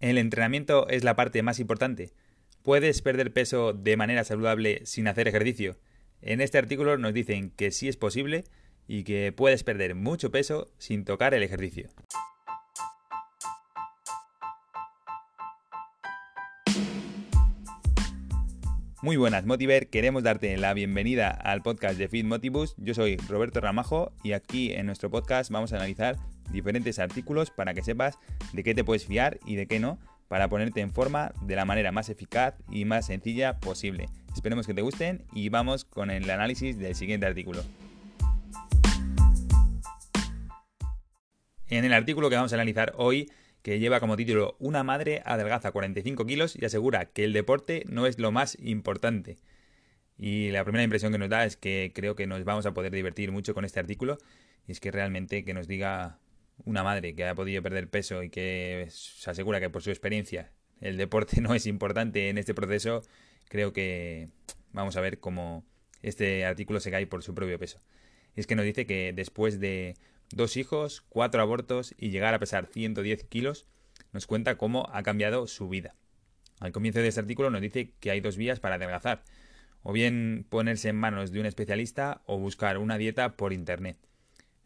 ¿El entrenamiento es la parte más importante? ¿Puedes perder peso de manera saludable sin hacer ejercicio? En este artículo nos dicen que sí es posible y que puedes perder mucho peso sin tocar el ejercicio. Muy buenas, Motiver. Queremos darte la bienvenida al podcast de Fit Motivus. Yo soy Roberto Ramajo y aquí en nuestro podcast vamos a analizar diferentes artículos para que sepas de qué te puedes fiar y de qué no, para ponerte en forma de la manera más eficaz y más sencilla posible. Esperemos que te gusten y vamos con el análisis del siguiente artículo. En el artículo que vamos a analizar hoy, que lleva como título Una madre adelgaza 45 kilos y asegura que el deporte no es lo más importante. Y la primera impresión que nos da es que creo que nos vamos a poder divertir mucho con este artículo. Y es que realmente que nos diga una madre que ha podido perder peso y que se asegura que por su experiencia el deporte no es importante en este proceso, creo que vamos a ver cómo este artículo se cae por su propio peso. Es que nos dice que después de dos hijos, cuatro abortos y llegar a pesar 110 kilos, nos cuenta cómo ha cambiado su vida. Al comienzo de este artículo nos dice que hay dos vías para adelgazar, o bien ponerse en manos de un especialista o buscar una dieta por internet.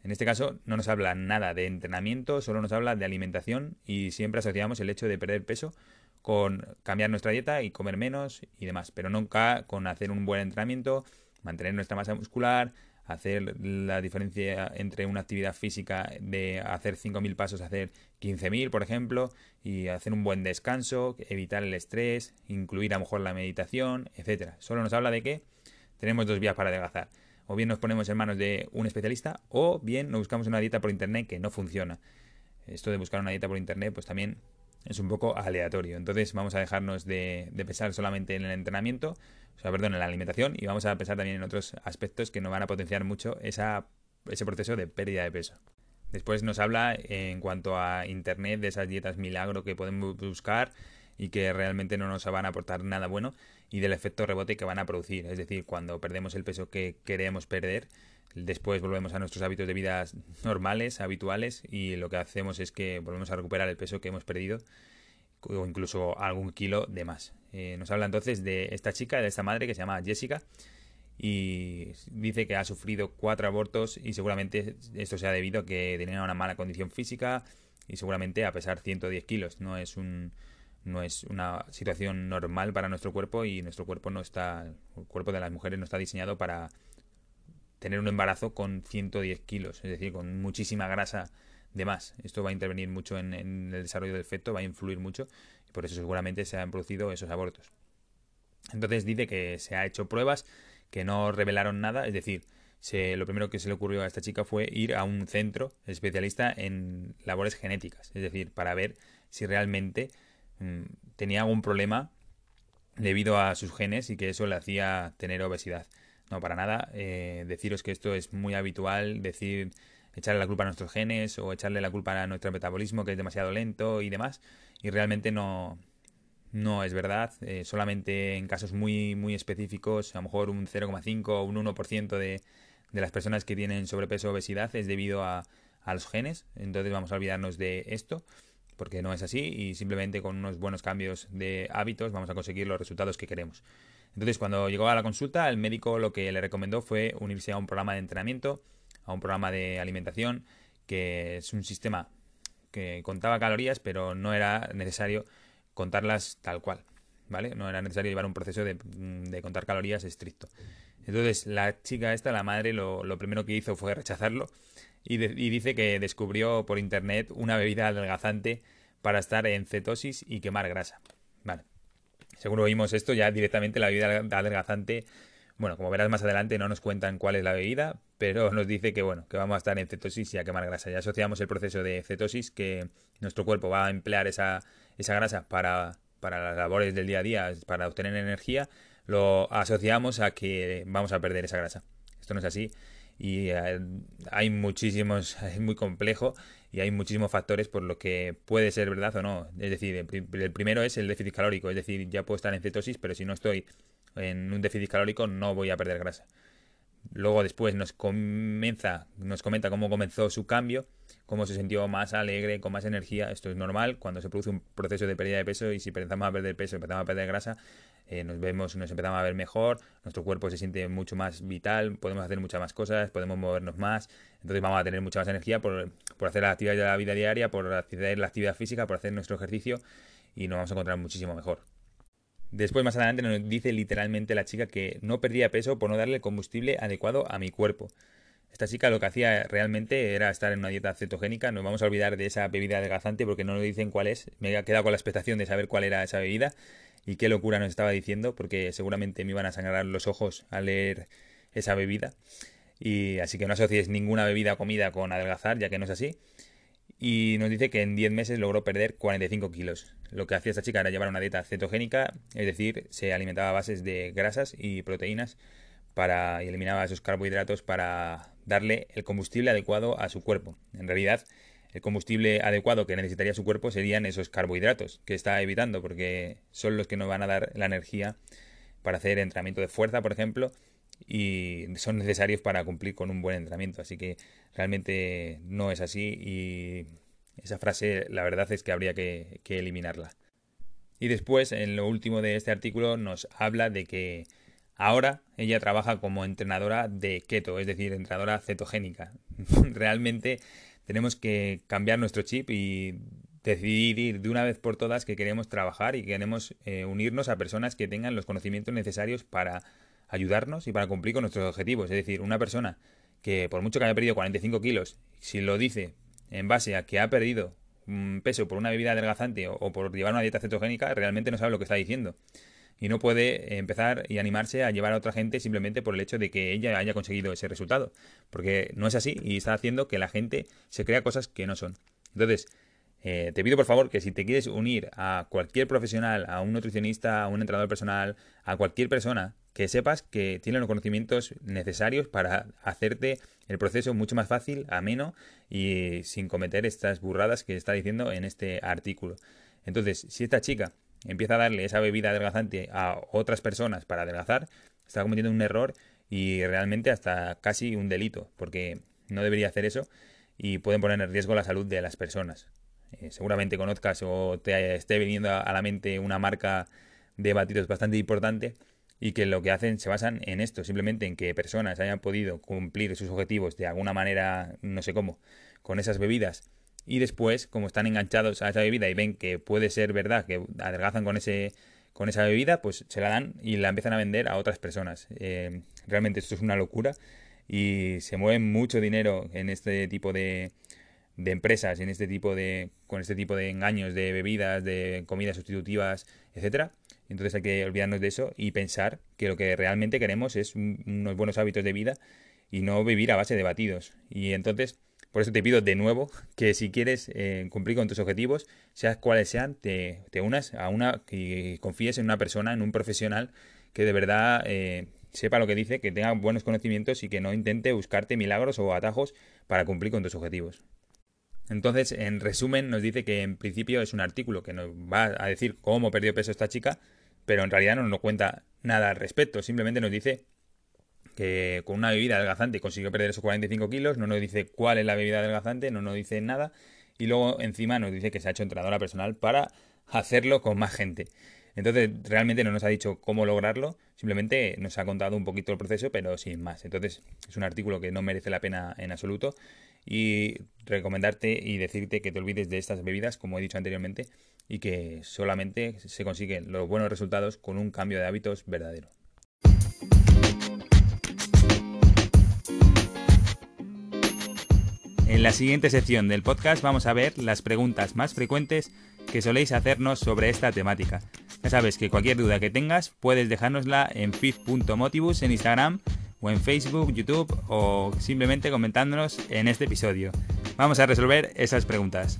En este caso no nos habla nada de entrenamiento, solo nos habla de alimentación y siempre asociamos el hecho de perder peso con cambiar nuestra dieta y comer menos y demás, pero nunca con hacer un buen entrenamiento, mantener nuestra masa muscular, hacer la diferencia entre una actividad física de hacer 5.000 pasos a hacer 15.000, por ejemplo, y hacer un buen descanso, evitar el estrés, incluir a lo mejor la meditación, etcétera. Solo nos habla de que tenemos dos vías para adelgazar o bien nos ponemos en manos de un especialista, o bien nos buscamos una dieta por internet que no funciona. Esto de buscar una dieta por internet, pues también es un poco aleatorio. Entonces vamos a dejarnos de, pensar solamente en el entrenamiento, o sea, perdón, en la alimentación, y vamos a pensar también en otros aspectos que nos van a potenciar mucho esa, ese proceso de pérdida de peso. Después nos habla en cuanto a internet de esas dietas milagro que podemos buscar y que realmente no nos van a aportar nada bueno y del efecto rebote que van a producir. Es decir, cuando perdemos el peso que queremos perder, después volvemos a nuestros hábitos de vida normales, habituales y lo que hacemos es que volvemos a recuperar el peso que hemos perdido o incluso algún kilo de más. Eh, nos habla entonces de esta chica, de esta madre que se llama Jessica y dice que ha sufrido cuatro abortos y seguramente esto se ha debido a que tenía una mala condición física y seguramente a pesar 110 kilos. No es un no es una situación normal para nuestro cuerpo y nuestro cuerpo no está, el cuerpo de las mujeres no está diseñado para tener un embarazo con 110 kilos, es decir, con muchísima grasa de más. Esto va a intervenir mucho en, el desarrollo del feto, va a influir mucho y por eso seguramente se han producido esos abortos. Entonces dice que se ha hecho pruebas que no revelaron nada, es decir, lo primero que se le ocurrió a esta chica fue ir a un centro especialista en labores genéticas, es decir, para ver si realmente tenía algún problema debido a sus genes y que eso le hacía tener obesidad. No, para nada. Eh, deciros que esto es muy habitual, decir echarle la culpa a nuestros genes o echarle la culpa a nuestro metabolismo que es demasiado lento y demás. Y realmente no, no es verdad. Eh, solamente en casos muy, muy específicos, a lo mejor un 0,5 o un 1% de, de las personas que tienen sobrepeso o obesidad es debido a, a los genes. Entonces vamos a olvidarnos de esto porque no es así y simplemente con unos buenos cambios de hábitos vamos a conseguir los resultados que queremos. Entonces, cuando llegó a la consulta, el médico lo que le recomendó fue unirse a un programa de entrenamiento, a un programa de alimentación, que es un sistema que contaba calorías, pero no era necesario contarlas tal cual, ¿vale? No era necesario llevar un proceso de, contar calorías estricto. Entonces, la chica esta, la madre, lo, lo primero que hizo fue rechazarlo y, dice que descubrió por internet una bebida adelgazante para estar en cetosis y quemar grasa. Vale. Seguro oímos esto ya directamente la bebida adelgazante. Bueno, como verás más adelante no nos cuentan cuál es la bebida, pero nos dice que bueno, que vamos a estar en cetosis y a quemar grasa. Ya asociamos el proceso de cetosis que nuestro cuerpo va a emplear esa, esa grasa para, para las labores del día a día, para obtener energía, lo asociamos a que vamos a perder esa grasa. Esto no es así y eh, hay muchísimos, es muy complejo y hay muchísimos factores por lo que puede ser verdad o no. Es decir, el primero es el déficit calórico, es decir, ya puedo estar en cetosis, pero si no estoy en un déficit calórico no voy a perder grasa. Luego después nos comienza, nos comenta cómo comenzó su cambio, cómo se sintió más alegre, con más energía. Esto es normal cuando se produce un proceso de pérdida de peso y si empezamos a perder peso, empezamos a perder grasa, eh, nos vemos, nos empezamos a ver mejor, nuestro cuerpo se siente mucho más vital, podemos hacer muchas más cosas, podemos movernos más, entonces vamos a tener mucha más energía por, por hacer la actividad de la vida diaria, por hacer la actividad física, por hacer nuestro ejercicio y nos vamos a encontrar muchísimo mejor. Después, más adelante, nos dice literalmente la chica que no perdía peso por no darle el combustible adecuado a mi cuerpo. Esta chica lo que hacía realmente era estar en una dieta cetogénica. Nos vamos a olvidar de esa bebida adelgazante porque no nos dicen cuál es. Me he quedado con la expectación de saber cuál era esa bebida y qué locura nos estaba diciendo porque seguramente me iban a sangrar los ojos al leer esa bebida. Y así que no asocies ninguna bebida comida con adelgazar, ya que no es así y nos dice que en 10 meses logró perder 45 kilos. Lo que hacía esta chica era llevar una dieta cetogénica, es decir, se alimentaba a bases de grasas y proteínas para, y eliminaba esos carbohidratos para darle el combustible adecuado a su cuerpo. En realidad, el combustible adecuado que necesitaría su cuerpo serían esos carbohidratos que está evitando, porque son los que nos van a dar la energía para hacer entrenamiento de fuerza, por ejemplo, y son necesarios para cumplir con un buen entrenamiento. Así que realmente no es así y esa frase la verdad es que habría que, eliminarla. Y después, en lo último de este artículo, nos habla de que ahora ella trabaja como entrenadora de keto, es decir, entrenadora cetogénica. realmente tenemos que cambiar nuestro chip y decidir de una vez por todas que queremos trabajar y queremos eh, unirnos a personas que tengan los conocimientos necesarios para ayudarnos y para cumplir con nuestros objetivos. Es decir, una persona que por mucho que haya perdido 45 kilos, si lo dice en base a que ha perdido un peso por una bebida adelgazante o, por llevar una dieta cetogénica, realmente no sabe lo que está diciendo. Y no puede empezar y animarse a llevar a otra gente simplemente por el hecho de que ella haya conseguido ese resultado. Porque no es así y está haciendo que la gente se crea cosas que no son. Entonces, eh, te pido por favor que si te quieres unir a cualquier profesional, a un nutricionista, a un entrenador personal, a cualquier persona, que sepas que tiene los conocimientos necesarios para hacerte el proceso mucho más fácil, ameno y sin cometer estas burradas que está diciendo en este artículo. Entonces, si esta chica empieza a darle esa bebida adelgazante a otras personas para adelgazar, está cometiendo un error y realmente hasta casi un delito, porque no debería hacer eso y pueden poner en riesgo la salud de las personas. Eh, seguramente conozcas o te esté viniendo a la mente una marca de batidos bastante importante y que lo que hacen se basan en esto, simplemente en que personas hayan podido cumplir sus objetivos de alguna manera, no sé cómo, con esas bebidas y después, como están enganchados a esa bebida y ven que puede ser verdad que adelgazan con ese con esa bebida, pues se la dan y la empiezan a vender a otras personas. Eh, realmente esto es una locura y se mueve mucho dinero en este tipo de, de empresas en este tipo de con este tipo de engaños de bebidas de comidas sustitutivas etcétera. Entonces hay que olvidarnos de eso y pensar que lo que realmente queremos es unos buenos hábitos de vida y no vivir a base de batidos. Y entonces por eso te pido de nuevo que si quieres eh, cumplir con tus objetivos seas cuales sean te, te, unas a una y confíes en una persona en un profesional que de verdad eh, sepa lo que dice que tenga buenos conocimientos y que no intente buscarte milagros o atajos para cumplir con tus objetivos entonces, en resumen, nos dice que en principio es un artículo que nos va a decir cómo perdió peso esta chica, pero en realidad no nos cuenta nada al respecto. Simplemente nos dice que con una bebida adelgazante consiguió perder esos 45 kilos, no nos dice cuál es la bebida adelgazante, no nos dice nada, y luego encima nos dice que se ha hecho entrenadora personal para hacerlo con más gente. Entonces, realmente no nos ha dicho cómo lograrlo, simplemente nos ha contado un poquito el proceso, pero sin más. Entonces, es un artículo que no merece la pena en absoluto y recomendarte y decirte que te olvides de estas bebidas, como he dicho anteriormente, y que solamente se consiguen los buenos resultados con un cambio de hábitos verdadero. En la siguiente sección del podcast vamos a ver las preguntas más frecuentes que soléis hacernos sobre esta temática. Ya sabes que cualquier duda que tengas puedes dejárnosla en fit.motivus en Instagram o en Facebook, YouTube o simplemente comentándonos en este episodio. Vamos a resolver esas preguntas.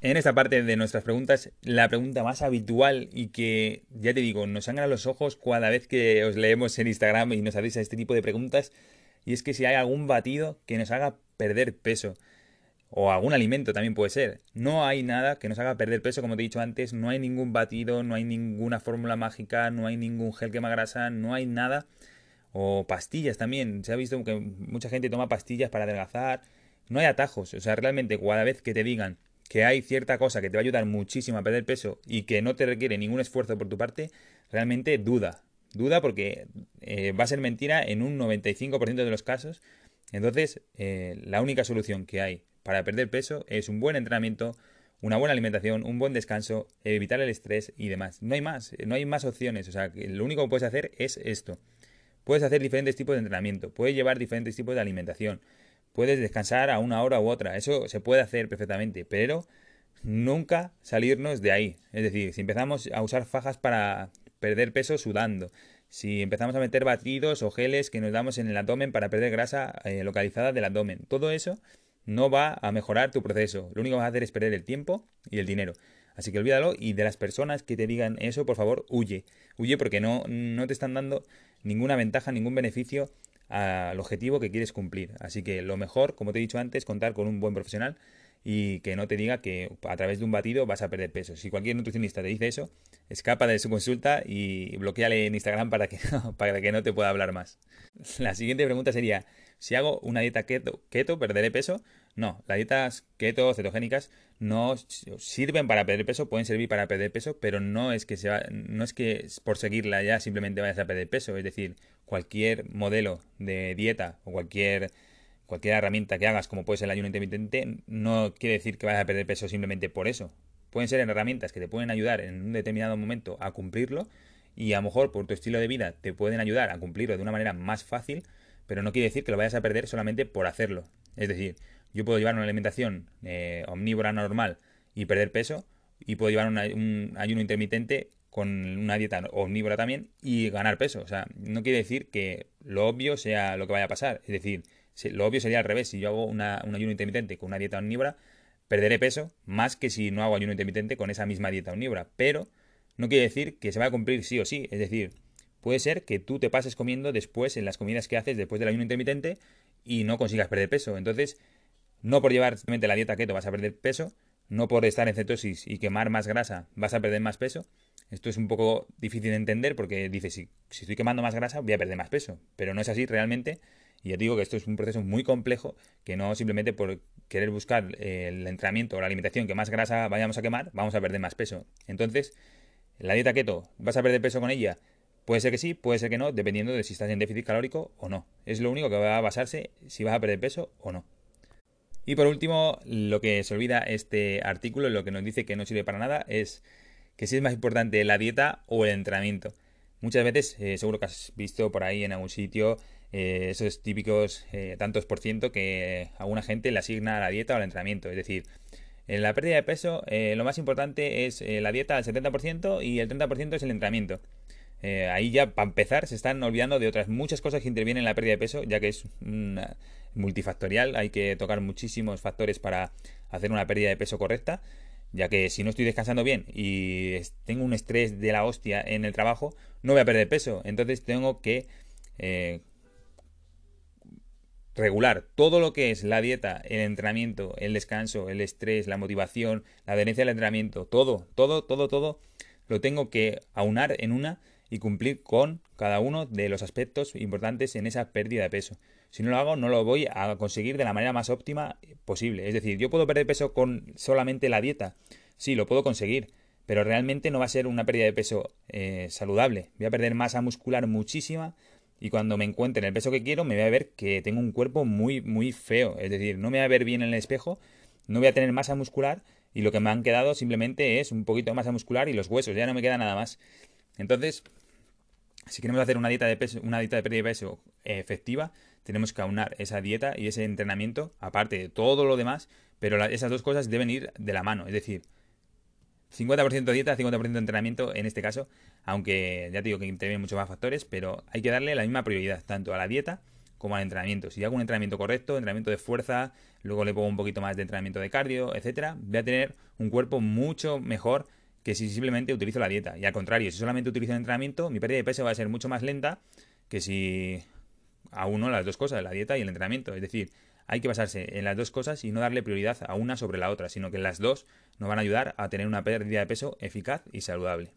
En esta parte de nuestras preguntas, la pregunta más habitual y que, ya te digo, nos sangra los ojos cada vez que os leemos en Instagram y nos hacéis este tipo de preguntas, y es que si hay algún batido que nos haga perder peso. O algún alimento también puede ser. No hay nada que nos haga perder peso, como te he dicho antes, no hay ningún batido, no hay ninguna fórmula mágica, no hay ningún gel quema grasa, no hay nada. O pastillas también. Se ha visto que mucha gente toma pastillas para adelgazar. No hay atajos. O sea, realmente cada vez que te digan que hay cierta cosa que te va a ayudar muchísimo a perder peso y que no te requiere ningún esfuerzo por tu parte, realmente duda. Duda porque eh, va a ser mentira en un 95% de los casos. Entonces, eh, la única solución que hay para perder peso es un buen entrenamiento, una buena alimentación, un buen descanso, evitar el estrés y demás. No hay más, no hay más opciones. O sea, lo único que puedes hacer es esto. Puedes hacer diferentes tipos de entrenamiento, puedes llevar diferentes tipos de alimentación, puedes descansar a una hora u otra, eso se puede hacer perfectamente, pero nunca salirnos de ahí. Es decir, si empezamos a usar fajas para perder peso sudando, si empezamos a meter batidos o geles que nos damos en el abdomen para perder grasa eh, localizada del abdomen, todo eso no va a mejorar tu proceso. Lo único que vas a hacer es perder el tiempo y el dinero. Así que olvídalo y de las personas que te digan eso, por favor, huye. Huye porque no, no te están dando ninguna ventaja, ningún beneficio al objetivo que quieres cumplir. Así que lo mejor, como te he dicho antes, contar con un buen profesional y que no te diga que a través de un batido vas a perder peso. Si cualquier nutricionista te dice eso, escapa de su consulta y bloqueale en Instagram para que, para que no te pueda hablar más. La siguiente pregunta sería, si hago una dieta keto, keto ¿perderé peso? No, las dietas keto, cetogénicas, no sirven para perder peso, pueden servir para perder peso, pero no es que sea, no es que por seguirla ya simplemente vayas a perder peso. Es decir, cualquier modelo de dieta o cualquier cualquier herramienta que hagas, como puede ser el ayuno intermitente, no quiere decir que vayas a perder peso simplemente por eso. Pueden ser herramientas que te pueden ayudar en un determinado momento a cumplirlo y a lo mejor por tu estilo de vida te pueden ayudar a cumplirlo de una manera más fácil pero no quiere decir que lo vayas a perder solamente por hacerlo. Es decir, yo puedo llevar una alimentación eh, omnívora normal y perder peso, y puedo llevar un ayuno intermitente con una dieta omnívora también y ganar peso. O sea, no quiere decir que lo obvio sea lo que vaya a pasar. Es decir, lo obvio sería al revés. Si yo hago un ayuno intermitente con una dieta omnívora, perderé peso más que si no hago ayuno intermitente con esa misma dieta omnívora. Pero no quiere decir que se va a cumplir sí o sí. Es decir, puede ser que tú te pases comiendo después en las comidas que haces después del ayuno intermitente y no consigas perder peso. Entonces, no por llevar simplemente la dieta keto vas a perder peso, no por estar en cetosis y quemar más grasa vas a perder más peso. Esto es un poco difícil de entender porque dices, si, estoy quemando más grasa voy a perder más peso, pero no es así realmente. Y ya digo que esto es un proceso muy complejo que no simplemente por querer buscar el entrenamiento o la alimentación que más grasa vayamos a quemar, vamos a perder más peso. Entonces, la dieta keto, ¿vas a perder peso con ella? Puede ser que sí, puede ser que no, dependiendo de si estás en déficit calórico o no. Es lo único que va a basarse si vas a perder peso o no. Y por último, lo que se olvida este artículo, lo que nos dice que no sirve para nada, es que si es más importante la dieta o el entrenamiento. Muchas veces, eh, seguro que has visto por ahí en algún sitio eh, esos típicos eh, tantos por ciento que alguna gente le asigna a la dieta o al entrenamiento. Es decir, en la pérdida de peso, lo más importante es la dieta al 70% y el 30% es el entrenamiento. Eh, ahí ya, para empezar, se están olvidando de otras muchas cosas que intervienen en la pérdida de peso, ya que es multifactorial, hay que tocar muchísimos factores para hacer una pérdida de peso correcta, ya que si no estoy descansando bien y tengo un estrés de la hostia en el trabajo, no voy a perder peso. Entonces tengo que eh, regular todo lo que es la dieta, el entrenamiento, el descanso, el estrés, la motivación, la adherencia al entrenamiento, todo, todo, todo, todo, lo tengo que aunar en una y cumplir con cada uno de los aspectos importantes en esa pérdida de peso. Si no lo hago, no lo voy a conseguir de la manera más óptima posible. Es decir, yo puedo perder peso con solamente la dieta. Sí, lo puedo conseguir, pero realmente no va a ser una pérdida de peso eh, saludable. Voy a perder masa muscular muchísima y cuando me encuentre en el peso que quiero me voy a ver que tengo un cuerpo muy, muy feo. Es decir, no me voy a ver bien en el espejo, no voy a tener masa muscular y lo que me han quedado simplemente es un poquito de masa muscular y los huesos, ya no me queda nada más. Entonces, si queremos hacer una dieta de peso, una dieta de pérdida de peso efectiva, tenemos que aunar esa dieta y ese entrenamiento, aparte de todo lo demás, pero esas dos cosas deben ir de la mano. Es decir, 50% dieta, 50% entrenamiento en este caso, aunque ya te digo que intervienen muchos más factores, pero hay que darle la misma prioridad tanto a la dieta como al entrenamiento. Si hago un entrenamiento correcto, entrenamiento de fuerza, luego le pongo un poquito más de entrenamiento de cardio, etcétera, voy a tener un cuerpo mucho mejor que si simplemente utilizo la dieta. Y al contrario, si solamente utilizo el entrenamiento, mi pérdida de peso va a ser mucho más lenta que si a uno las dos cosas, la dieta y el entrenamiento. Es decir, hay que basarse en las dos cosas y no darle prioridad a una sobre la otra, sino que las dos nos van a ayudar a tener una pérdida de peso eficaz y saludable.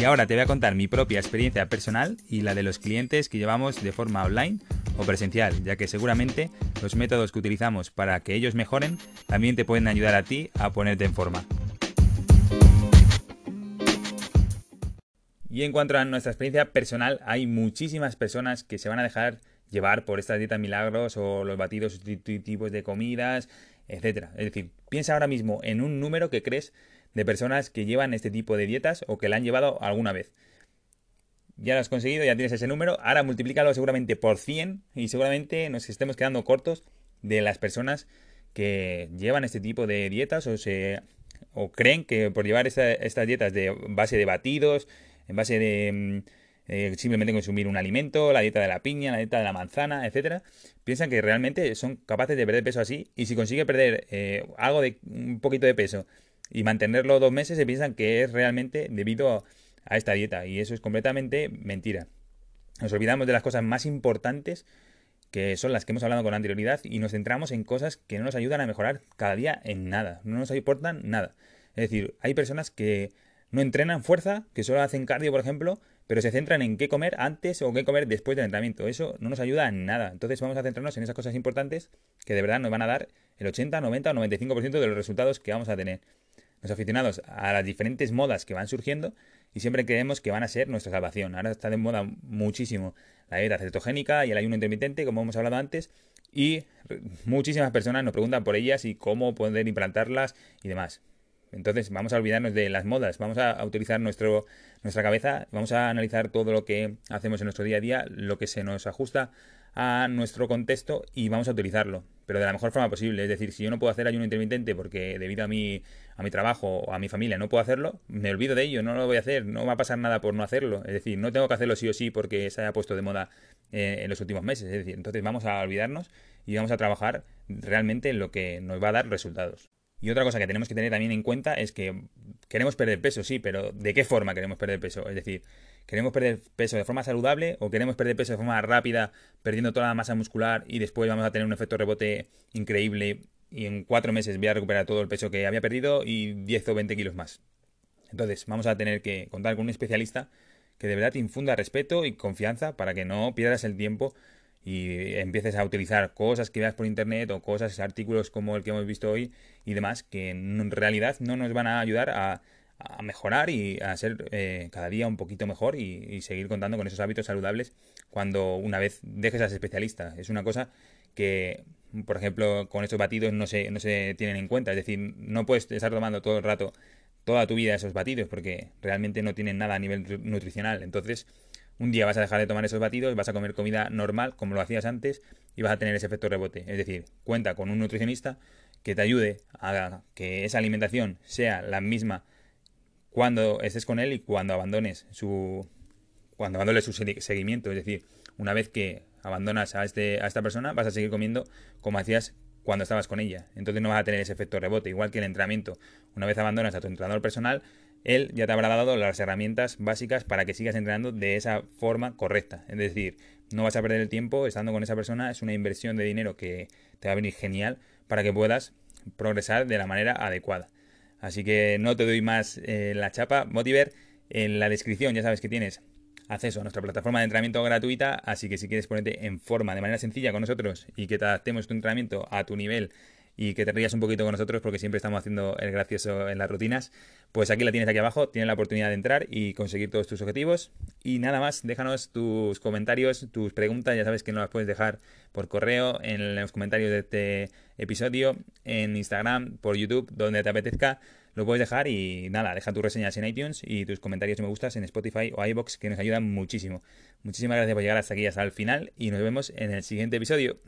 Y ahora te voy a contar mi propia experiencia personal y la de los clientes que llevamos de forma online o presencial, ya que seguramente los métodos que utilizamos para que ellos mejoren también te pueden ayudar a ti a ponerte en forma. Y en cuanto a nuestra experiencia personal, hay muchísimas personas que se van a dejar llevar por estas dietas milagros o los batidos sustitutivos de comidas, etcétera. Es decir, piensa ahora mismo en un número que crees de personas que llevan este tipo de dietas o que la han llevado alguna vez. Ya lo has conseguido, ya tienes ese número, ahora multiplícalo seguramente por 100 y seguramente nos estemos quedando cortos de las personas que llevan este tipo de dietas o se o creen que por llevar estas dietas de base de batidos, en base de mm, eh, simplemente consumir un alimento, la dieta de la piña, la dieta de la manzana, etcétera, piensan que realmente son capaces de perder peso así y si consigue perder eh, algo de un poquito de peso y mantenerlo dos meses se piensan que es realmente debido a esta dieta y eso es completamente mentira. Nos olvidamos de las cosas más importantes que son las que hemos hablado con anterioridad y nos centramos en cosas que no nos ayudan a mejorar cada día en nada, no nos aportan nada. Es decir, hay personas que no entrenan fuerza, que solo hacen cardio, por ejemplo, pero se centran en qué comer antes o qué comer después del entrenamiento. Eso no nos ayuda en nada. Entonces vamos a centrarnos en esas cosas importantes que de verdad nos van a dar el 80, 90 o 95% de los resultados que vamos a tener. Los aficionados a las diferentes modas que van surgiendo y siempre creemos que van a ser nuestra salvación. Ahora está de moda muchísimo la dieta cetogénica y el ayuno intermitente, como hemos hablado antes, y muchísimas personas nos preguntan por ellas y cómo poder implantarlas y demás. Entonces vamos a olvidarnos de las modas, vamos a, utilizar nuestro, nuestra cabeza, vamos a analizar todo lo que hacemos en nuestro día a día, lo que se nos ajusta a nuestro contexto y vamos a utilizarlo, pero de la mejor forma posible. Es decir, si yo no puedo hacer ayuno intermitente porque debido a mi, a mi trabajo o a mi familia no puedo hacerlo, me olvido de ello, no lo voy a hacer, no va a pasar nada por no hacerlo. Es decir, no tengo que hacerlo sí o sí porque se haya puesto de moda eh, en los últimos meses. Es decir, entonces vamos a olvidarnos y vamos a trabajar realmente en lo que nos va a dar resultados. Y otra cosa que tenemos que tener también en cuenta es que queremos perder peso, sí, pero ¿de qué forma queremos perder peso? Es decir, ¿queremos perder peso de forma saludable o queremos perder peso de forma rápida, perdiendo toda la masa muscular y después vamos a tener un efecto rebote increíble y en cuatro meses voy a recuperar todo el peso que había perdido y 10 o 20 kilos más? Entonces, vamos a tener que contar con un especialista que de verdad te infunda respeto y confianza para que no pierdas el tiempo y empieces a utilizar cosas que veas por internet o cosas, artículos como el que hemos visto hoy y demás, que en realidad no nos van a ayudar a, mejorar y a ser eh, cada día un poquito mejor y, seguir contando con esos hábitos saludables cuando una vez dejes a ser especialista. Es una cosa que, por ejemplo, con estos batidos no se, no se tienen en cuenta. Es decir, no puedes estar tomando todo el rato, toda tu vida esos batidos porque realmente no tienen nada a nivel nutricional. Entonces, un día vas a dejar de tomar esos batidos, vas a comer comida normal como lo hacías antes y vas a tener ese efecto rebote. Es decir, cuenta con un nutricionista que te ayude a que esa alimentación sea la misma cuando estés con él y cuando abandones su cuando abandones su seguimiento, es decir, una vez que abandonas a este a esta persona vas a seguir comiendo como hacías cuando estabas con ella. Entonces no vas a tener ese efecto rebote, igual que el entrenamiento. Una vez abandonas a tu entrenador personal, él ya te habrá dado las herramientas básicas para que sigas entrenando de esa forma correcta. Es decir, no vas a perder el tiempo estando con esa persona, es una inversión de dinero que te va a venir genial para que puedas progresar de la manera adecuada. Así que no te doy más eh, la chapa. Motiver, en la descripción ya sabes que tienes acceso a nuestra plataforma de entrenamiento gratuita, así que si quieres ponerte en forma de manera sencilla con nosotros y que te adaptemos tu entrenamiento a tu nivel y que te rías un poquito con nosotros porque siempre estamos haciendo el gracioso en las rutinas, pues aquí la tienes aquí abajo, tienes la oportunidad de entrar y conseguir todos tus objetivos. Y nada más, déjanos tus comentarios, tus preguntas, ya sabes que no las puedes dejar por correo, en los comentarios de este episodio, en Instagram, por YouTube, donde te apetezca, lo puedes dejar y nada, deja tus reseñas en iTunes y tus comentarios y me gustas en Spotify o iBox que nos ayudan muchísimo. Muchísimas gracias por llegar hasta aquí, hasta el final y nos vemos en el siguiente episodio.